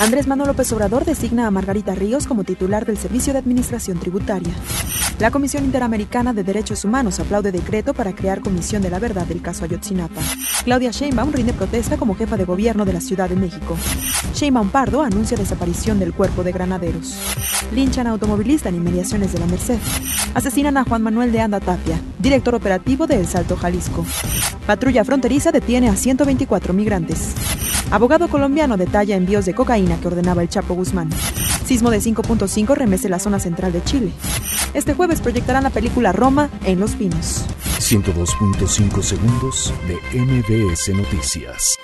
Andrés Manuel López Obrador designa a Margarita Ríos como titular del Servicio de Administración Tributaria. La Comisión Interamericana de Derechos Humanos aplaude decreto para crear Comisión de la Verdad del caso Ayotzinapa. Claudia Sheinbaum rinde protesta como jefa de gobierno de la Ciudad de México. Sheinbaum Pardo anuncia desaparición del cuerpo de granaderos. Linchan a automovilista en inmediaciones de la Merced. Asesinan a Juan Manuel de Anda Tapia, director operativo de El Salto, Jalisco. Patrulla fronteriza detiene a 124 migrantes. Abogado colombiano detalla envíos de cocaína que ordenaba el Chapo Guzmán. Sismo de 5.5 remece la zona central de Chile. Este jueves proyectarán la película Roma en Los Pinos. 102.5 segundos de MBS Noticias.